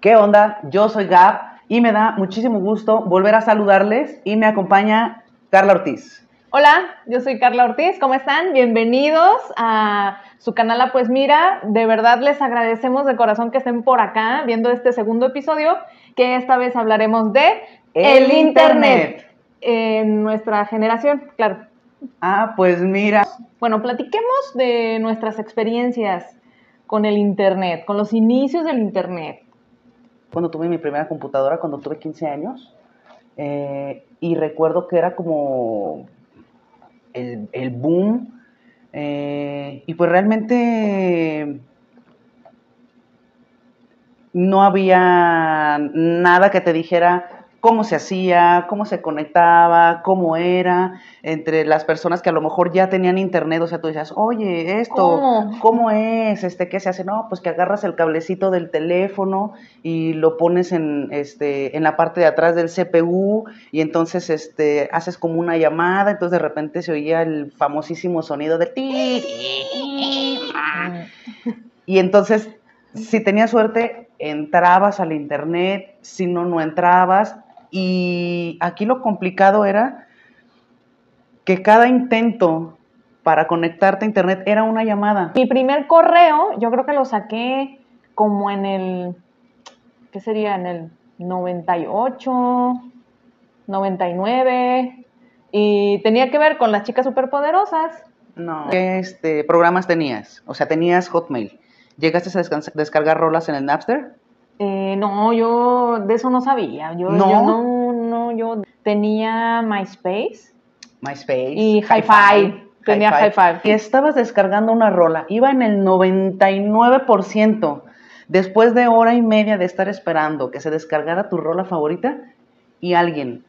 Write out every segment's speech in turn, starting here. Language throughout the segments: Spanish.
¿Qué onda? Yo soy Gab y me da muchísimo gusto volver a saludarles y me acompaña Carla Ortiz. Hola, yo soy Carla Ortiz, ¿cómo están? Bienvenidos a su canal Pues Mira. De verdad les agradecemos de corazón que estén por acá viendo este segundo episodio, que esta vez hablaremos de El Internet. en nuestra generación, claro. Ah, pues mira. Bueno, platiquemos de nuestras experiencias con el Internet, con los inicios del Internet. Cuando tuve mi primera computadora, cuando tuve 15 años, eh, y recuerdo que era como el, el boom, eh, y pues realmente no había nada que te dijera, cómo se hacía, cómo se conectaba, cómo era, entre las personas que a lo mejor ya tenían internet, o sea, tú decías, oye, esto, ¿cómo, es? Este, ¿Qué se hace? No, pues que agarras el cablecito del teléfono y lo pones en, este, en la parte de atrás del CPU y entonces este, haces como una llamada, entonces de repente se oía el famosísimo sonido de ti. Y entonces, si tenías suerte, entrabas al internet, si no, no entrabas, y aquí lo complicado era que cada intento para conectarte a internet era una llamada. Mi primer correo, yo creo que lo saqué como en el, ¿qué sería? En el 98, 99, y tenía que ver con las chicas superpoderosas. No. ¿Qué este, programas tenías? O sea, tenías Hotmail. ¿Llegaste a descargar rolas en el Napster? Eh, no, yo de eso no sabía. Yo ¿No? no, yo tenía MySpace. MySpace. Y Hi-Fi. Tenía Hi-Fi. y estabas descargando una rola. Iba en el 99%. Después de hora y media de estar esperando que se descargara tu rola favorita y alguien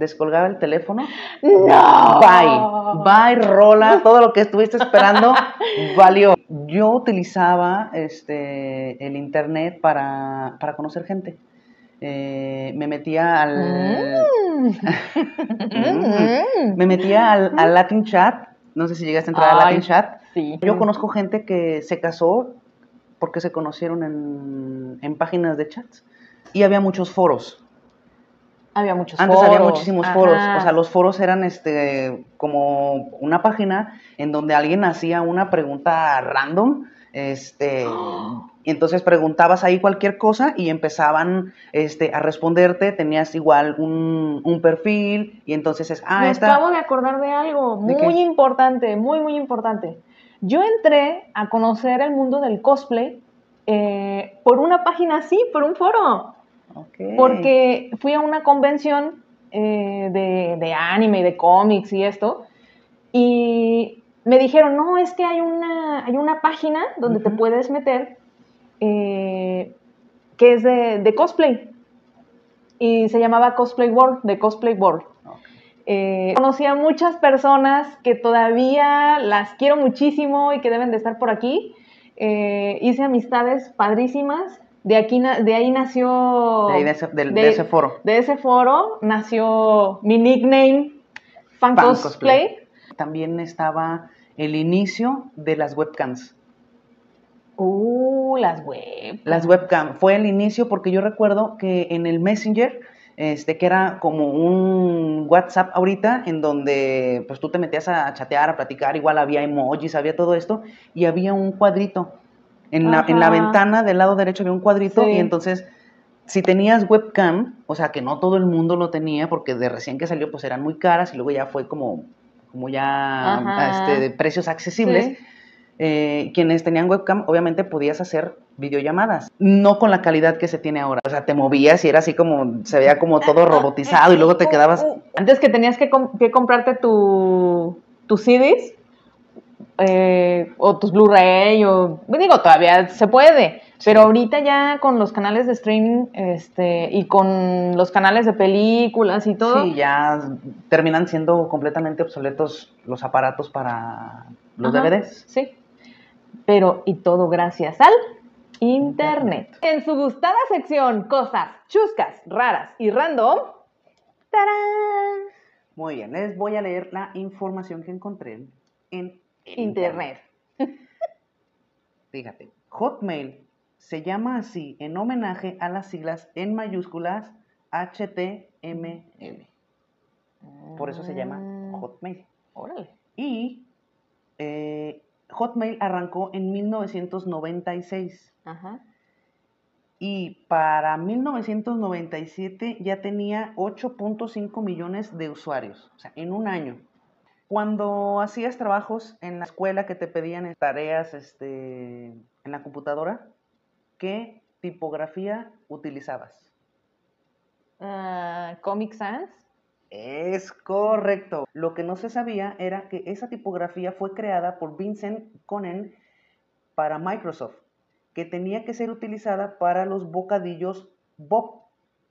descolgaba el teléfono. No. Bye. Bye, rola. Todo lo que estuviste esperando valió. Yo utilizaba este, el internet para, conocer gente. Eh, me metía al. Mm. me metía al, Latin Chat. No sé si llegaste a entrar al Latin Chat. Sí. Yo conozco gente que se casó porque se conocieron en, en páginas de chats. Y había muchos foros. Había muchos Antes había muchísimos foros. O sea, los foros eran este como una página en donde alguien hacía una pregunta random. Este. Y entonces preguntabas ahí cualquier cosa y empezaban este, a responderte, tenías igual un, perfil y entonces es, ah, Me acabo de acordar de algo muy importante, muy, muy importante. Yo entré a conocer el mundo del cosplay eh, por una página así, por un foro. Porque fui a una convención eh, de, anime y de cómics y esto, y me dijeron, no, es que hay una, hay una página donde te puedes meter eh, que es de, cosplay. Y se llamaba Cosplay World, de Cosplay World. Eh, conocí a muchas personas que todavía las quiero muchísimo y que deben de estar por aquí. hice amistades padrísimas de, aquí, de ahí nació... De, ese, foro. De ese foro nació mi nickname, Fan, Cosplay. También estaba el inicio de las webcams. Uh, las webcams. Las webcams. Fue el inicio porque yo recuerdo que en el Messenger, este, que era como un WhatsApp ahorita, en donde pues tú te metías a chatear, a platicar, igual había emojis, había todo esto, y había un cuadrito en la, en la, ventana del lado derecho había un cuadrito y entonces si tenías webcam, o sea que no todo el mundo lo tenía porque de recién que salió pues eran muy caras y luego ya fue como, como ya este, de precios accesibles. Eh, quienes tenían webcam, obviamente podías hacer videollamadas, no con la calidad que se tiene ahora. O sea, te movías y era así como, se veía como todo robotizado y luego te quedabas... Antes que tenías que, que comprarte tu, tus CDs, eh, o tus Blu-ray, o digo, todavía se puede, pero ahorita ya con los canales de streaming este, y con los canales de películas y todo. Sí, ya terminan siendo completamente obsoletos los aparatos para los DVDs. Sí, pero y todo gracias al Internet. En su gustada sección, cosas chuscas, raras y random. ¡Tarán! Muy bien, les voy a leer la información que encontré en Internet. Fíjate, Hotmail se llama así en homenaje a las siglas en mayúsculas HTML. Por eso se llama Mm, Hotmail. Órale. Y eh, Hotmail arrancó en 1996 Ajá. y para 1997 ya tenía 8.5 millones de usuarios, o sea, en un año. Cuando hacías trabajos en la escuela que te pedían tareas este, en la computadora, ¿qué tipografía utilizabas? Ah, Comic Sans. Es correcto. Lo que no se sabía era que esa tipografía fue creada por Vincent Conen para Microsoft, que tenía que ser utilizada para los bocadillos Bob,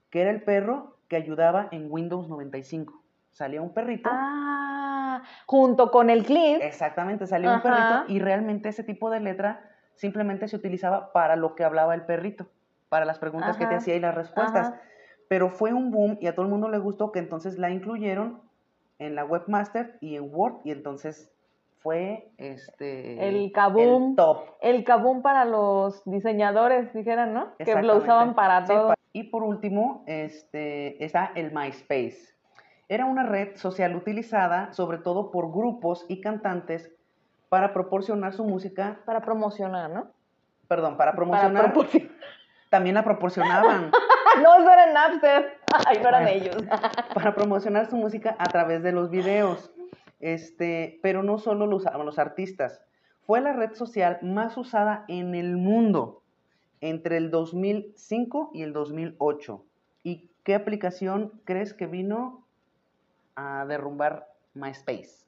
que era el perro que ayudaba en Windows 95. Salía un perrito. Ah, junto con el clip. Exactamente, salía un perrito y realmente ese tipo de letra simplemente se utilizaba para lo que hablaba el perrito, para las preguntas que te hacía y las respuestas. Ajá. Pero fue un boom y a todo el mundo le gustó que entonces la incluyeron en la webmaster y en Word y entonces fue este El kaboom. el top. El Kabum para los diseñadores, dijeran, ¿no? Que lo usaban para todo. Y por último, este, está el MySpace. Era una red social utilizada sobre todo por grupos y cantantes para proporcionar su música, Para promocionar, ¿no? perdón, para Para promocionar, también la proporcionaban, no, eso era Napster. Ay, no eran Bueno. ellos. para promocionar su música a través de los videos. Este, pero no solo lo usaban los artistas. Fue la red social más usada en el mundo entre el 2005 y el 2008. ¿Y qué aplicación crees que vino a derrumbar MySpace?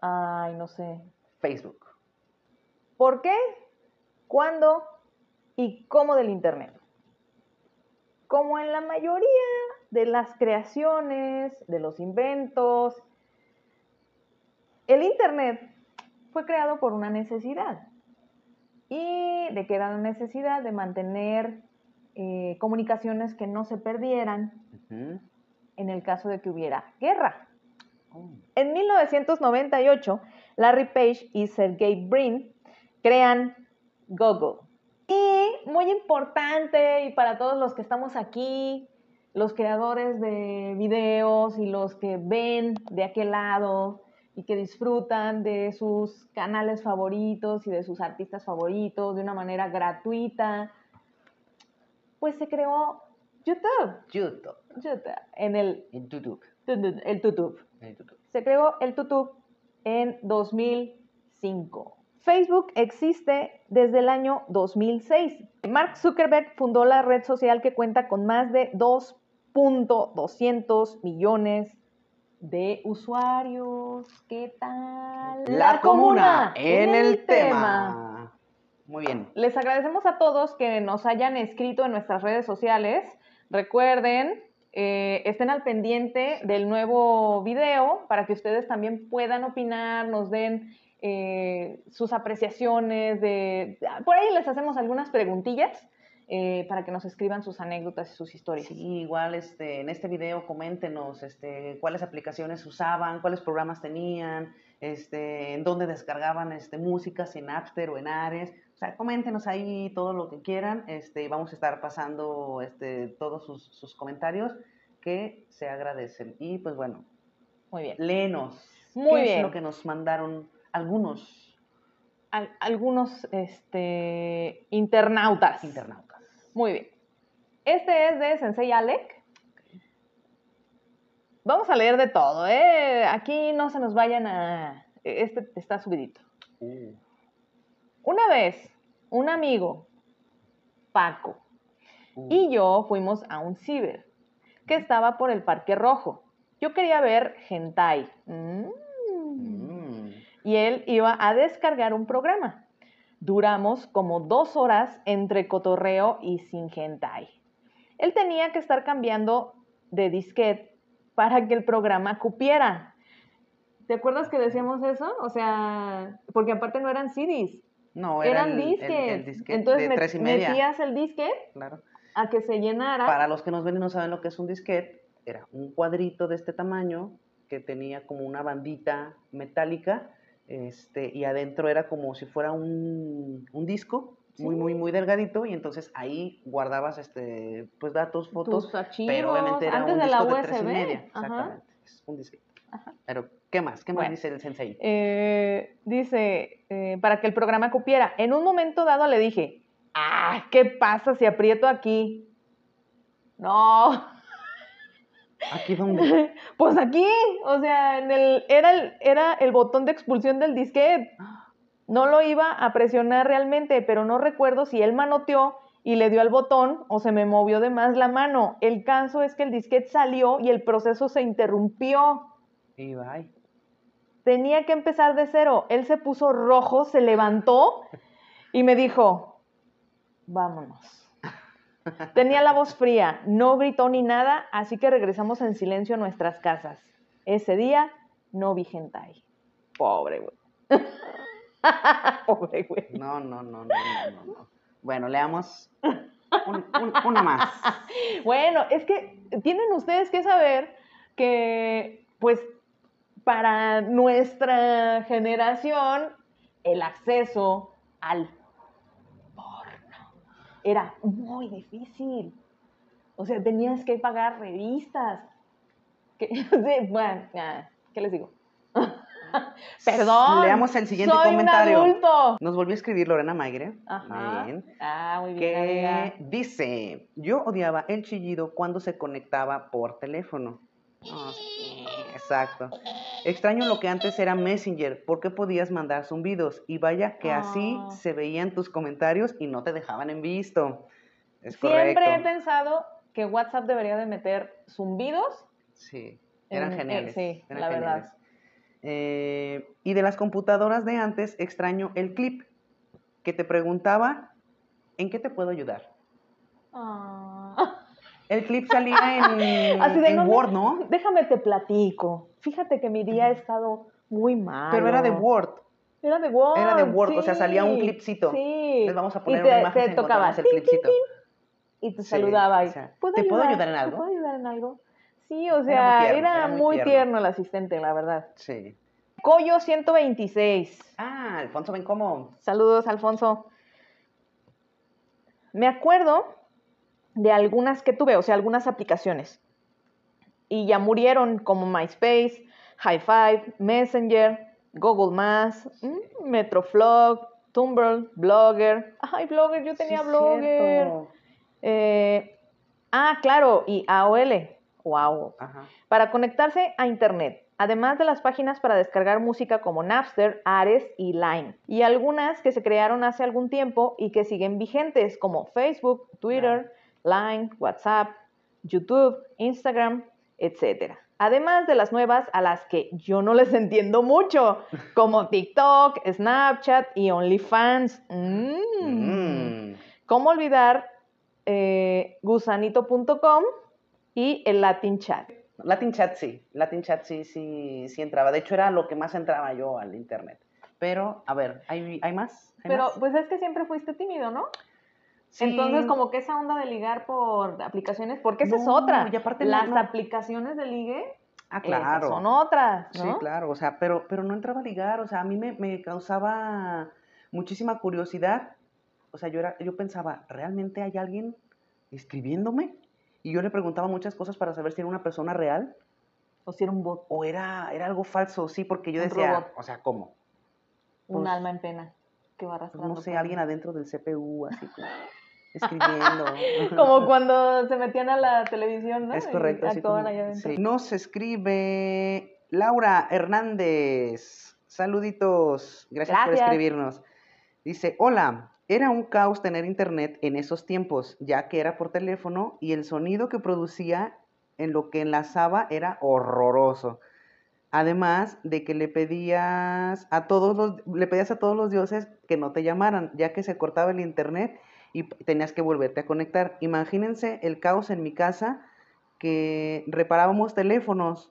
Ay, no sé. Facebook. ¿Por qué? ¿Cuándo? ¿Y cómo del Internet? Como en la mayoría de las creaciones, de los inventos, el Internet fue creado por una necesidad. ¿Y de qué era la necesidad? De mantener eh, comunicaciones que no se perdieran. En el caso de que hubiera guerra. Oh. En 1998, Larry Page y Sergey Brin crean Google. Y muy importante, y para todos los que estamos aquí, los creadores de videos y los que ven de aquel lado y que disfrutan de sus canales favoritos y de sus artistas favoritos de una manera gratuita, pues se creó YouTube. YouTube. YouTube en el, En YouTube. el YouTube. En YouTube. Se creó el YouTube en 2005. Facebook existe desde el año 2006. Mark Zuckerberg fundó la red social que cuenta con más de 2.200 millones de usuarios. ¿Qué tal? La comuna en el tema. Muy bien. Les agradecemos a todos que nos hayan escrito en nuestras redes sociales. Recuerden, eh, estén al pendiente del nuevo video para que ustedes también puedan opinar, nos den eh, sus apreciaciones. De, por ahí les hacemos algunas preguntillas eh, para que nos escriban sus anécdotas y sus historias. Sí, igual este, en este video coméntenos este, cuáles aplicaciones usaban, cuáles programas tenían, este, en dónde descargaban este, música, si en Napster o en Ares. Sea, coméntenos ahí todo lo que quieran. Este, vamos a estar pasando este, todos sus, sus comentarios que se agradecen. Y pues bueno, Muy bien. léenos. Muy ¿Qué bien. es lo que nos mandaron algunos Al- algunos este, internautas. internautas? Muy bien. Este es de Sensei Alec. Vamos a leer de todo, ¿eh? Aquí no se nos vayan a... Este está subidito. Uh, Una vez, un amigo, Paco, uh. y yo fuimos a un ciber que estaba por el Parque Rojo. Yo quería ver hentai. Mm. Mm. y él iba a descargar un programa. Duramos como dos horas entre cotorreo y sin hentai. Él tenía que estar cambiando de disquete para que el programa cupiera. ¿Te acuerdas que decíamos eso? O sea, porque aparte no eran CDs, No, era eran el, disques. Entonces de tres y media. metías el disquete Claro. a que se llenara. Para los que nos ven y no saben lo que es un disquete, era un cuadrito de este tamaño que tenía como una bandita metálica este, y adentro era como si fuera un, un disco muy, muy, muy delgadito, y entonces ahí guardabas este, pues datos, fotos, Tus archivos, pero obviamente era antes un de la disco de tres y media, Ajá. exactamente, es un disquete. Pero, ¿qué más? ¿Qué más Bueno. dice el sensei? Eh, dice, eh, para que el programa cupiera. En un momento dado le dije, ah, ¿qué pasa si aprieto aquí? No, ¿Aquí dónde? pues aquí, o sea, en el, era, el, era el botón de expulsión del disquete. No lo iba a presionar realmente, pero no recuerdo si él manoteó y le dio al botón o se me movió de más la mano. El caso es que el disquete salió y el proceso se interrumpió. Y bye. Tenía que empezar de cero. Él se puso rojo, se levantó y me dijo, vámonos. Tenía la voz fría, no gritó ni nada, así que regresamos en silencio a nuestras casas. Ese día no vi hentai. Pobre güey. Pobre güey. No, no, no, no, no, no, no. Bueno, leamos un- un- una más. Bueno, es que tienen ustedes que saber que, pues, para nuestra generación, el acceso al porno era muy difícil. O sea, tenías que pagar revistas. Que, bueno, ¿qué les digo? Perdón. Leamos el siguiente soy comentario. Un adulto. Nos volvió a escribir Lorena Maigre. Ajá. Muy bien. Ah, muy bien. que amiga. dice, yo odiaba el chillido cuando se conectaba por teléfono. Sí, exacto. Extraño lo que antes era Messenger, porque podías mandar zumbidos y vaya que así Ah. se veían tus comentarios y no te dejaban en visto. Es Siempre correcto. he pensado que WhatsApp debería de meter zumbidos. Sí, eran en- eh, geniales. sí, eran la verdad. geniales. Eh, y de las computadoras de antes extraño el clip que te preguntaba, ¿en qué te puedo ayudar? Ah. El clip salía en, Así de, en no me- Word, ¿no? Déjame te platico. Fíjate que mi día ha estado muy mal. Pero era de Word. Era de Word. Era de Word, o sea, salía un clipcito. Sí. Les vamos a Y poner te, una imagen te tocaba. el tin, clipcito. tin, y te Sí, saludaba. Y, o sea, ¿Puedo ¿te puedo ayudar? en algo? ¿Te puedo ayudar en algo? Sí, o muy sea, tierno, era, era muy muy tierno. tierno el asistente, la verdad. Sí. Coyo 126. Ah, Alfonso, ven cómo. Saludos, Alfonso. Me acuerdo de algunas que tuve, o sea, algunas aplicaciones. Y ya murieron, como MySpace, High Five, Messenger, Google Maps, mm, Metroflog, Tumblr, Blogger. Ay, Blogger, yo tenía Sí, Blogger. Eh, ah, claro, y AOL. Wow. Ajá. Para conectarse a Internet, además de las páginas para descargar música como Napster, Ares y Line, y algunas que se crearon hace algún tiempo y que siguen vigentes como Facebook, Twitter, Line, WhatsApp, YouTube, Instagram, etc. Además de las nuevas a las que yo no les entiendo mucho, como TikTok, Snapchat y OnlyFans. Mm. Mm. ¿Cómo olvidar eh, gusanito.com y el Latin Chat? Latin Chat sí, Latin Chat sí, sí, sí entraba. De hecho, era lo que más entraba yo al internet. Pero, a ver, ¿hay, hay más? ¿Hay Pero más? pues es que siempre fuiste tímido, ¿no? Sí. Entonces, como que esa onda de ligar por aplicaciones, porque esa es otra. y aparte no- Las no- aplicaciones de ligue, Ah, claro. son otras, ¿no? Sí, claro, o sea, pero, pero no entraba a ligar, o sea, a mí me, me causaba muchísima curiosidad. O sea, yo, era, yo pensaba, ¿realmente hay alguien escribiéndome? Y yo le preguntaba muchas cosas para saber si era una persona real O si era un bot, o era, era algo falso, sí, porque yo Un decía, robot. o sea, ¿cómo? un Pues, alma en pena que va Pues arrastrando. no sé, alguien adentro del CPU, así como escribiendo. Como cuando se metían a la televisión, ¿no? Es correcto. como- allá sí. Nos escribe Laura Hernández. Saluditos. Gracias, por Gracias. escribirnos. Dice, hola, era un caos tener internet en esos tiempos, ya que era por teléfono y el sonido que producía en lo que enlazaba era horroroso. Además de que le pedías a todos los, le pedías a todos los dioses que no te llamaran, ya que se cortaba el internet y tenías que volverte a conectar. Imagínense el caos en mi casa que reparábamos teléfonos.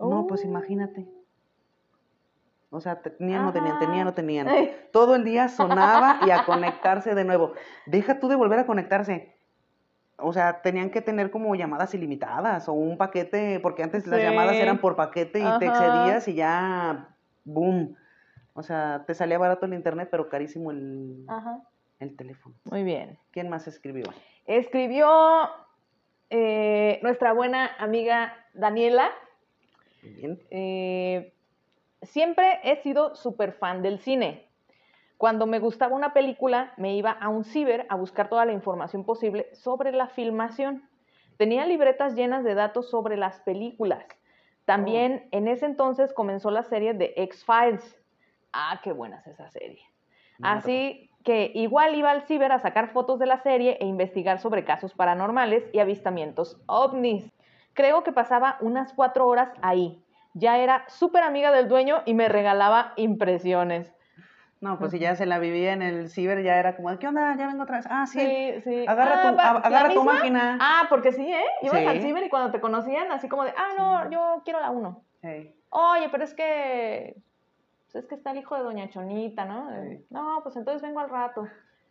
No, pues Oh. imagínate. O sea, tenían, no tenían, tenían, no tenían. Ay. Todo el día sonaba y a conectarse de nuevo. Deja tú de volver a conectarse. O sea, tenían que tener como llamadas ilimitadas o un paquete, porque antes las llamadas eran por paquete y te excedías y ya, boom. O sea, te salía barato el internet, pero carísimo el, Ajá. El teléfono. Muy bien. ¿Quién más escribió? Escribió eh, nuestra buena amiga Daniela. Bien. Eh, siempre he sido súper fan del cine. Cuando me gustaba una película, me iba a un ciber a buscar toda la información posible sobre la filmación. Tenía libretas llenas de datos sobre las películas. También oh. en ese entonces comenzó la serie de X-Files. Ah, qué buena es esa serie. Así que igual iba al ciber a sacar fotos de la serie e investigar sobre casos paranormales y avistamientos ovnis. Creo que pasaba unas cuatro horas ahí. Ya era súper amiga del dueño y me regalaba impresiones. No, pues si ya se la vivía en el ciber, ya era como, ¿qué onda? Ya vengo otra vez. Ah, sí. Sí, sí. Agarra, tu, Ah, agarra ¿la tu máquina. Ah, porque sí, ¿eh? Ibas Sí. al ciber y cuando te conocían, así como de, ah, no, yo quiero la uno. Oye, pero es que, es que está el hijo de Doña Chonita, ¿no? Sí. No, pues entonces vengo al rato,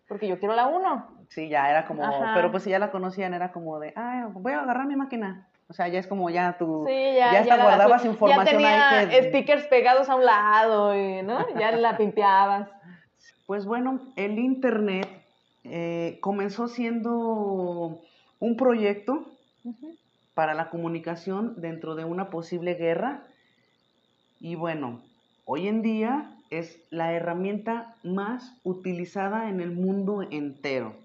porque yo quiero la uno. Sí, ya era como, Ajá. pero pues si ya la conocían, era como de, ay, voy a agarrar mi máquina. O sea, ya es como ya tu, Sí, ya, ya hasta guardabas información ya tenía ahí que... stickers pegados a un lado, y, ¿no? Ya la pimpeabas. Pues bueno, el Internet eh, comenzó siendo un proyecto para la comunicación dentro de una posible guerra. Y bueno, hoy en día es la herramienta más utilizada en el mundo entero,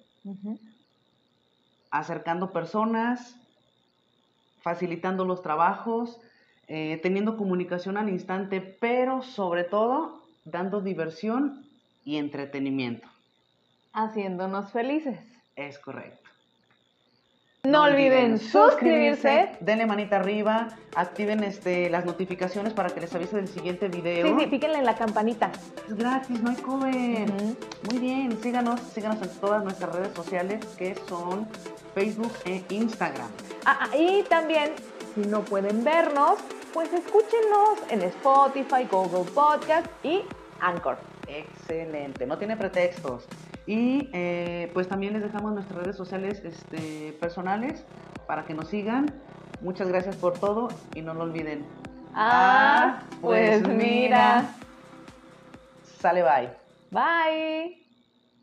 acercando personas, facilitando los trabajos, eh, teniendo comunicación al instante, pero sobre todo dando diversión y entretenimiento. Haciéndonos felices. Es correcto. No, olviden suscribirse. denle manita arriba, activen este, las notificaciones para que les avise del siguiente video. Sí, sí, píquenle en la campanita. Es gratis, no hay cover. Muy bien, síganos, síganos en todas nuestras redes sociales que son Facebook e Instagram. Ah, ah, y también, si no pueden vernos, pues escúchenos en Spotify, Google Podcast y Anchor. Excelente, no tiene pretextos. Y eh, pues también les dejamos nuestras redes sociales este, personales para que nos sigan. Muchas gracias por todo y no lo olviden. Ah, pues mira. Sale bye. Bye.